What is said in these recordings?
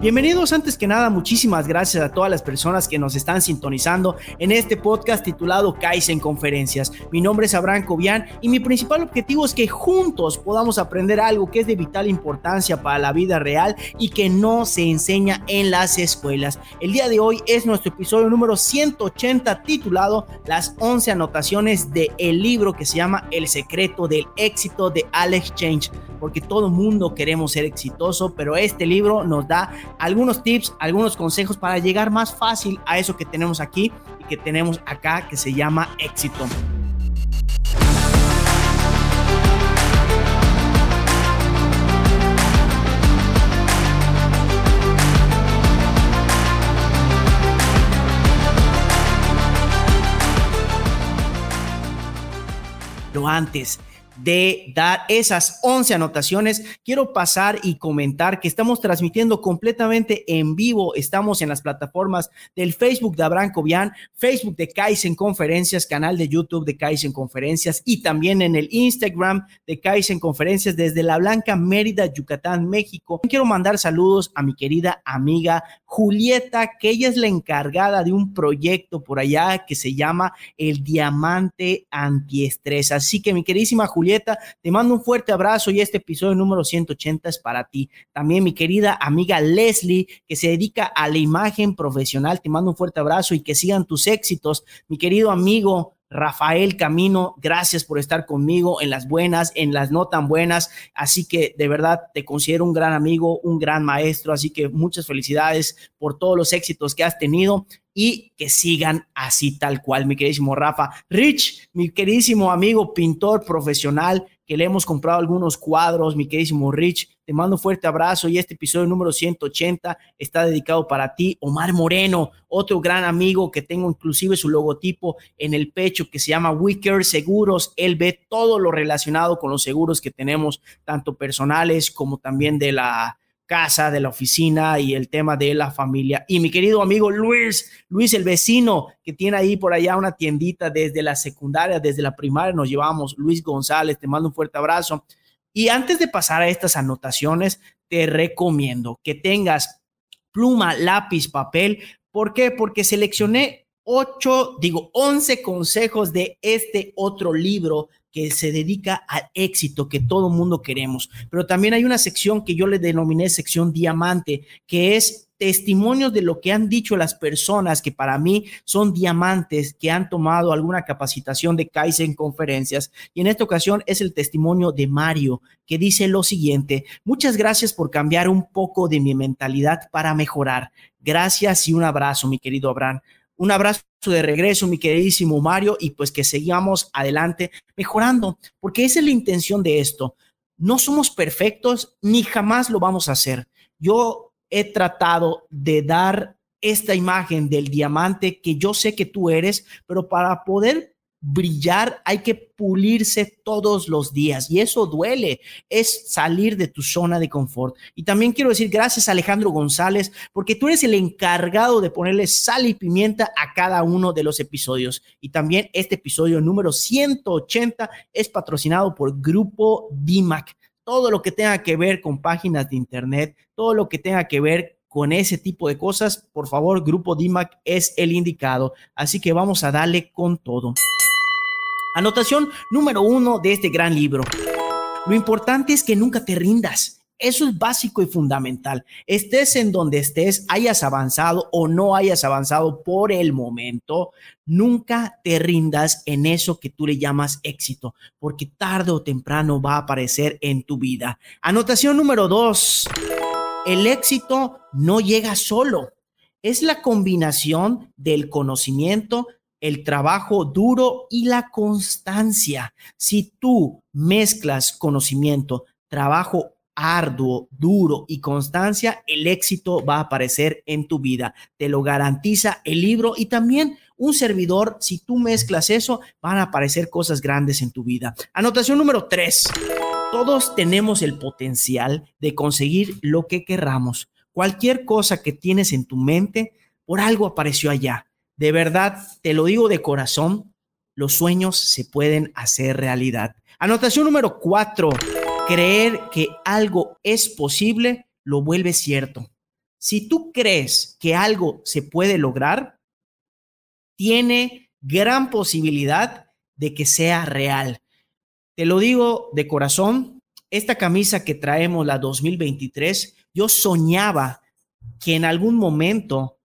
Bienvenidos antes que nada, muchísimas gracias a todas las personas que nos están sintonizando en este podcast titulado Kaizen Conferencias. Mi nombre es Abraham Cobian y mi principal objetivo es que juntos podamos aprender algo que es de vital importancia para la vida real y que no se enseña en las escuelas. El día de hoy es nuestro episodio número 180 titulado Las 11 anotaciones del el libro que se llama El secreto del éxito de Alex Change, porque todo mundo queremos ser exitoso, pero este libro nos da algunos tips, algunos consejos para llegar más fácil a eso que tenemos aquí y que tenemos acá que se llama éxito. Lo antes de dar esas 11 anotaciones, quiero pasar y comentar que estamos transmitiendo completamente en vivo. Estamos en las plataformas del Facebook de Abraham Cobian, Facebook de Kaizen Conferencias, canal de YouTube de Kaizen Conferencias y también en el Instagram de Kaizen Conferencias desde La Blanca, Mérida, Yucatán, México. Quiero mandar saludos a mi querida amiga Julieta, que ella es la encargada de un proyecto por allá que se llama el Diamante Antiestrés. Así que mi queridísima Julieta, te mando un fuerte abrazo y este episodio número 180 es para ti. También mi querida amiga Leslie, que se dedica a la imagen profesional, te mando un fuerte abrazo y que sigan tus éxitos. Mi querido amigo Rafael Camino, gracias por estar conmigo en las buenas, en las no tan buenas. Así que de verdad te considero un gran amigo, un gran maestro. Así que muchas felicidades por todos los éxitos que has tenido y que sigan así tal cual, mi queridísimo Rafa. Rich, mi queridísimo amigo pintor profesional, que le hemos comprado algunos cuadros, mi queridísimo Rich, te mando un fuerte abrazo y este episodio número 180 está dedicado para ti. Omar Moreno, otro gran amigo que tengo inclusive su logotipo en el pecho que se llama Wicker Seguros. Él ve todo lo relacionado con los seguros que tenemos, tanto personales como también de la casa, de la oficina y el tema de la familia. Y mi querido amigo Luis, Luis el vecino, que tiene ahí por allá una tiendita desde la secundaria, desde la primaria nos llevamos, Luis González, te mando un fuerte abrazo. Y antes de pasar a estas anotaciones, te recomiendo que tengas pluma, lápiz, papel. ¿Por qué? Porque seleccioné ocho, digo, once consejos de este otro libro que se dedica al éxito que todo mundo queremos. Pero también hay una sección que yo le denominé sección diamante, que es testimonios de lo que han dicho las personas que para mí son diamantes que han tomado alguna capacitación de Kaizen conferencias. Y en esta ocasión es el testimonio de Mario, que dice lo siguiente, muchas gracias por cambiar un poco de mi mentalidad para mejorar. Gracias y un abrazo, mi querido Abraham. Un abrazo de regreso, mi queridísimo Mario, y pues que sigamos adelante mejorando, porque esa es la intención de esto. No somos perfectos ni jamás lo vamos a hacer. Yo he tratado de dar esta imagen del diamante que yo sé que tú eres, pero para poder brillar hay que pulirse todos los días y eso duele, es salir de tu zona de confort. Y también quiero decir gracias a Alejandro González porque tú eres el encargado de ponerle sal y pimienta a cada uno de los episodios. Y también este episodio número 180 es patrocinado por Grupo DIMAC. Todo lo que tenga que ver con páginas de internet, todo lo que tenga que ver con ese tipo de cosas, por favor, Grupo DIMAC es el indicado. Así que vamos a darle con todo. Anotación número uno de este gran libro. Lo importante es que nunca te rindas. Eso es básico y fundamental. Estés en donde estés, hayas avanzado o no hayas avanzado por el momento, nunca te rindas en eso que tú le llamas éxito, porque tarde o temprano va a aparecer en tu vida. Anotación número dos. El éxito no llega solo. Es la combinación del conocimiento, el trabajo duro y la constancia. Si tú mezclas conocimiento, trabajo arduo, duro y constancia, el éxito va a aparecer en tu vida. Te lo garantiza el libro y también un servidor. Si tú mezclas eso, van a aparecer cosas grandes en tu vida. Anotación número tres. Todos tenemos el potencial de conseguir lo que querramos. Cualquier cosa que tienes en tu mente, por algo apareció allá de verdad, te lo digo de corazón, los sueños se pueden hacer realidad. Anotación número cuatro, creer que algo es posible lo vuelve cierto. Si tú crees que algo se puede lograr, tiene gran posibilidad de que sea real. Te lo digo de corazón, esta camisa que traemos, la 2023, yo soñaba que en algún momento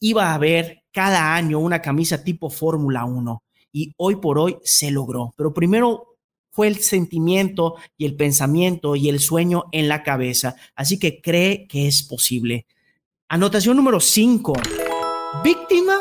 iba a haber cada año una camisa tipo Fórmula 1 y hoy por hoy se logró. Pero primero fue el sentimiento y el pensamiento y el sueño en la cabeza. Así que cree que es posible. Anotación número 5. ¿Víctima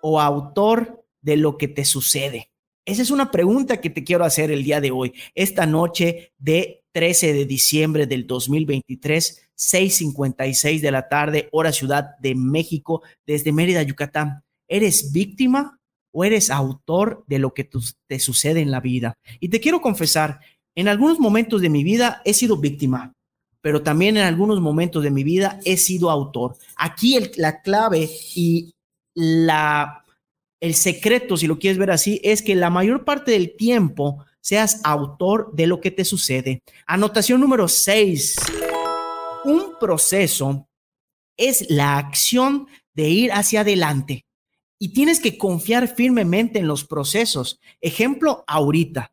o autor de lo que te sucede? Esa es una pregunta que te quiero hacer el día de hoy, esta noche de 13 de diciembre del 2023, 6:56 de la tarde, hora Ciudad de México, desde Mérida, Yucatán. ¿Eres víctima o eres autor de lo que te sucede en la vida? Y te quiero confesar, en algunos momentos de mi vida he sido víctima, pero también en algunos momentos de mi vida he sido autor. Aquí la clave y la, el secreto, si lo quieres ver así, es que la mayor parte del tiempo seas autor de lo que te sucede. Anotación número 6. Un proceso es la acción de ir hacia adelante y tienes que confiar firmemente en los procesos. Ejemplo, ahorita.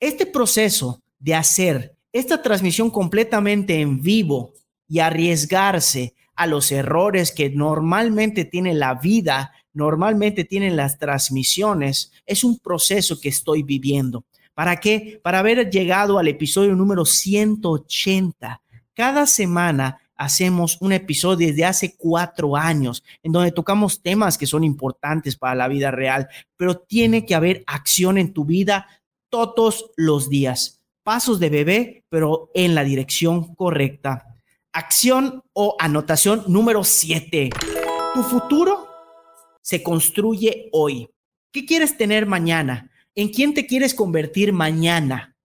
Este proceso de hacer esta transmisión completamente en vivo y arriesgarse a los errores que normalmente tiene la vida, normalmente tienen las transmisiones, es un proceso que estoy viviendo. ¿Para qué? Para haber llegado al episodio número 180. Cada semana hacemos un episodio desde hace cuatro años en donde tocamos temas que son importantes para la vida real, pero tiene que haber acción en tu vida todos los días pasos de bebé, pero en la dirección correcta. Acción o anotación número 7. Tu futuro se construye hoy. ¿Qué quieres tener mañana? ¿En quién te quieres convertir mañana?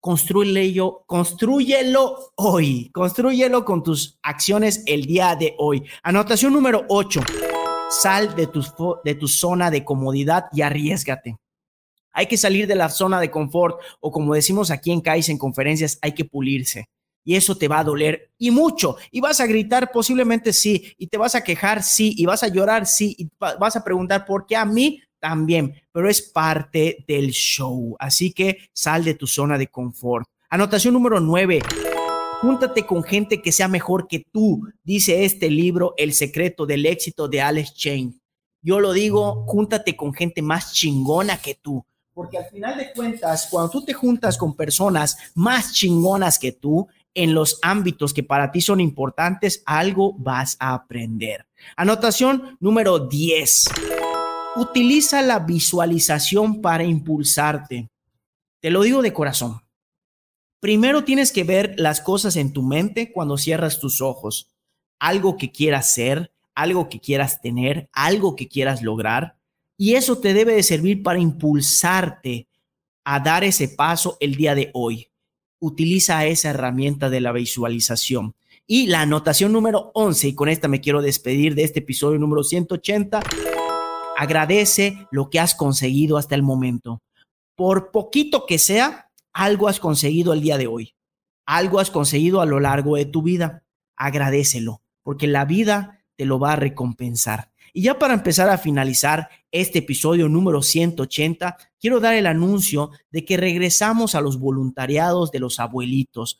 Construyelo, construyelo hoy. Construyelo con tus acciones el día de hoy. Anotación número 8. Sal de tu, de tu zona de comodidad y arriesgate. Hay que salir de la zona de confort o como decimos aquí en CAIS en conferencias, hay que pulirse. Y eso te va a doler y mucho. Y vas a gritar posiblemente sí. Y te vas a quejar sí. Y vas a llorar sí. Y vas a preguntar por qué a mí también. Pero es parte del show. Así que sal de tu zona de confort. Anotación número nueve. Júntate con gente que sea mejor que tú, dice este libro, El secreto del éxito de Alex Chain. Yo lo digo, júntate con gente más chingona que tú. Porque al final de cuentas, cuando tú te juntas con personas más chingonas que tú en los ámbitos que para ti son importantes, algo vas a aprender. Anotación número 10. Utiliza la visualización para impulsarte. Te lo digo de corazón. Primero tienes que ver las cosas en tu mente cuando cierras tus ojos. Algo que quieras ser, algo que quieras tener, algo que quieras lograr. Y eso te debe de servir para impulsarte a dar ese paso el día de hoy. Utiliza esa herramienta de la visualización. Y la anotación número 11, y con esta me quiero despedir de este episodio número 180, agradece lo que has conseguido hasta el momento. Por poquito que sea, algo has conseguido el día de hoy. Algo has conseguido a lo largo de tu vida. Agradecelo, porque la vida te lo va a recompensar. Y ya para empezar a finalizar este episodio número 180, quiero dar el anuncio de que regresamos a los voluntariados de los abuelitos.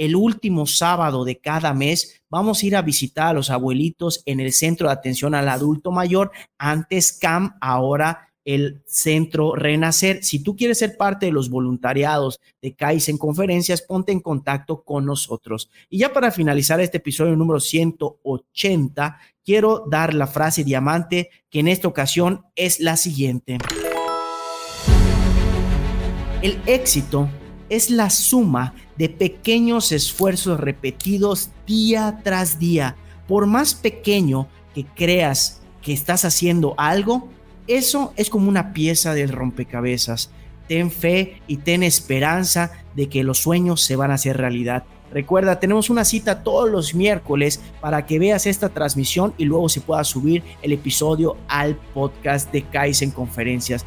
El último sábado de cada mes vamos a ir a visitar a los abuelitos en el Centro de Atención al Adulto Mayor, antes CAM, ahora el Centro Renacer. Si tú quieres ser parte de los voluntariados de CAIS en conferencias, ponte en contacto con nosotros. Y ya para finalizar este episodio número 180, quiero dar la frase diamante que en esta ocasión es la siguiente. El éxito es la suma de pequeños esfuerzos repetidos día tras día. Por más pequeño que creas que estás haciendo algo, eso es como una pieza del rompecabezas. Ten fe y ten esperanza de que los sueños se van a hacer realidad. Recuerda, tenemos una cita todos los miércoles para que veas esta transmisión y luego se pueda subir el episodio al podcast de Kaizen Conferencias.